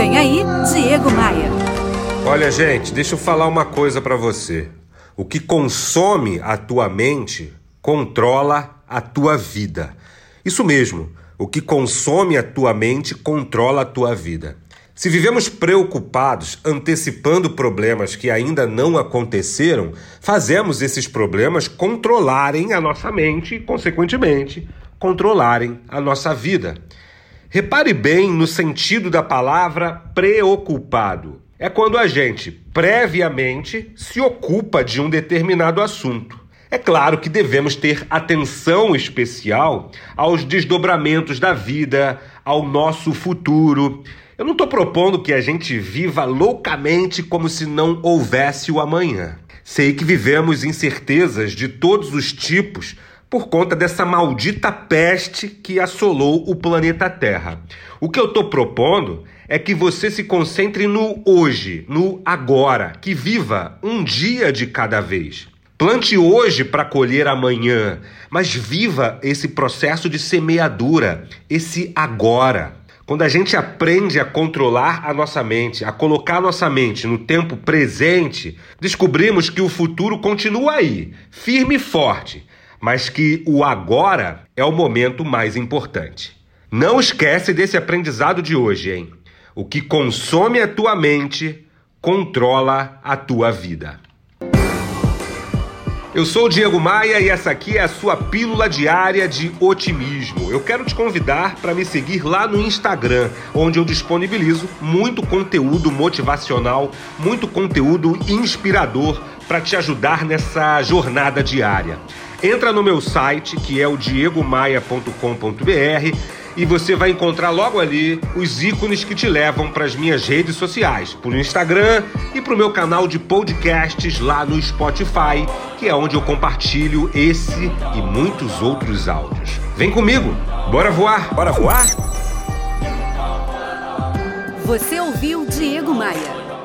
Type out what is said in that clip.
Vem aí, Diego Maia. Olha, gente, deixa eu falar uma coisa para você. O que consome a tua mente controla a tua vida. Isso mesmo, o que consome a tua mente controla a tua vida. Se vivemos preocupados, antecipando problemas que ainda não aconteceram, fazemos esses problemas controlarem a nossa mente e, consequentemente, controlarem a nossa vida. Repare bem no sentido da palavra preocupado. É quando a gente previamente se ocupa de um determinado assunto. É claro que devemos ter atenção especial aos desdobramentos da vida, ao nosso futuro. Eu não estou propondo que a gente viva loucamente como se não houvesse o amanhã. Sei que vivemos incertezas de todos os tipos por conta dessa maldita peste que assolou o planeta Terra. O que eu estou propondo é que você se concentre no hoje, no agora, que viva um dia de cada vez. Plante hoje para colher amanhã, mas viva esse processo de semeadura, esse agora. Quando a gente aprende a controlar a nossa mente, a colocar a nossa mente no tempo presente, descobrimos que o futuro continua aí, firme e forte, mas que o agora é o momento mais importante. Não esquece desse aprendizado de hoje, hein? O que consome a tua mente controla a tua vida. Eu sou o Diego Maia e essa aqui é a sua pílula diária de otimismo. Eu quero te convidar para me seguir lá no Instagram, onde eu disponibilizo muito conteúdo motivacional, muito conteúdo inspirador para te ajudar nessa jornada diária. Entra no meu site, que é o diegomaia.com.br, e você vai encontrar logo ali os ícones que te levam para as minhas redes sociais, para o Instagram e para o meu canal de podcasts lá no Spotify, que é onde eu compartilho esse e muitos outros áudios. Vem comigo, bora voar, bora voar? Você ouviu Diego Maia.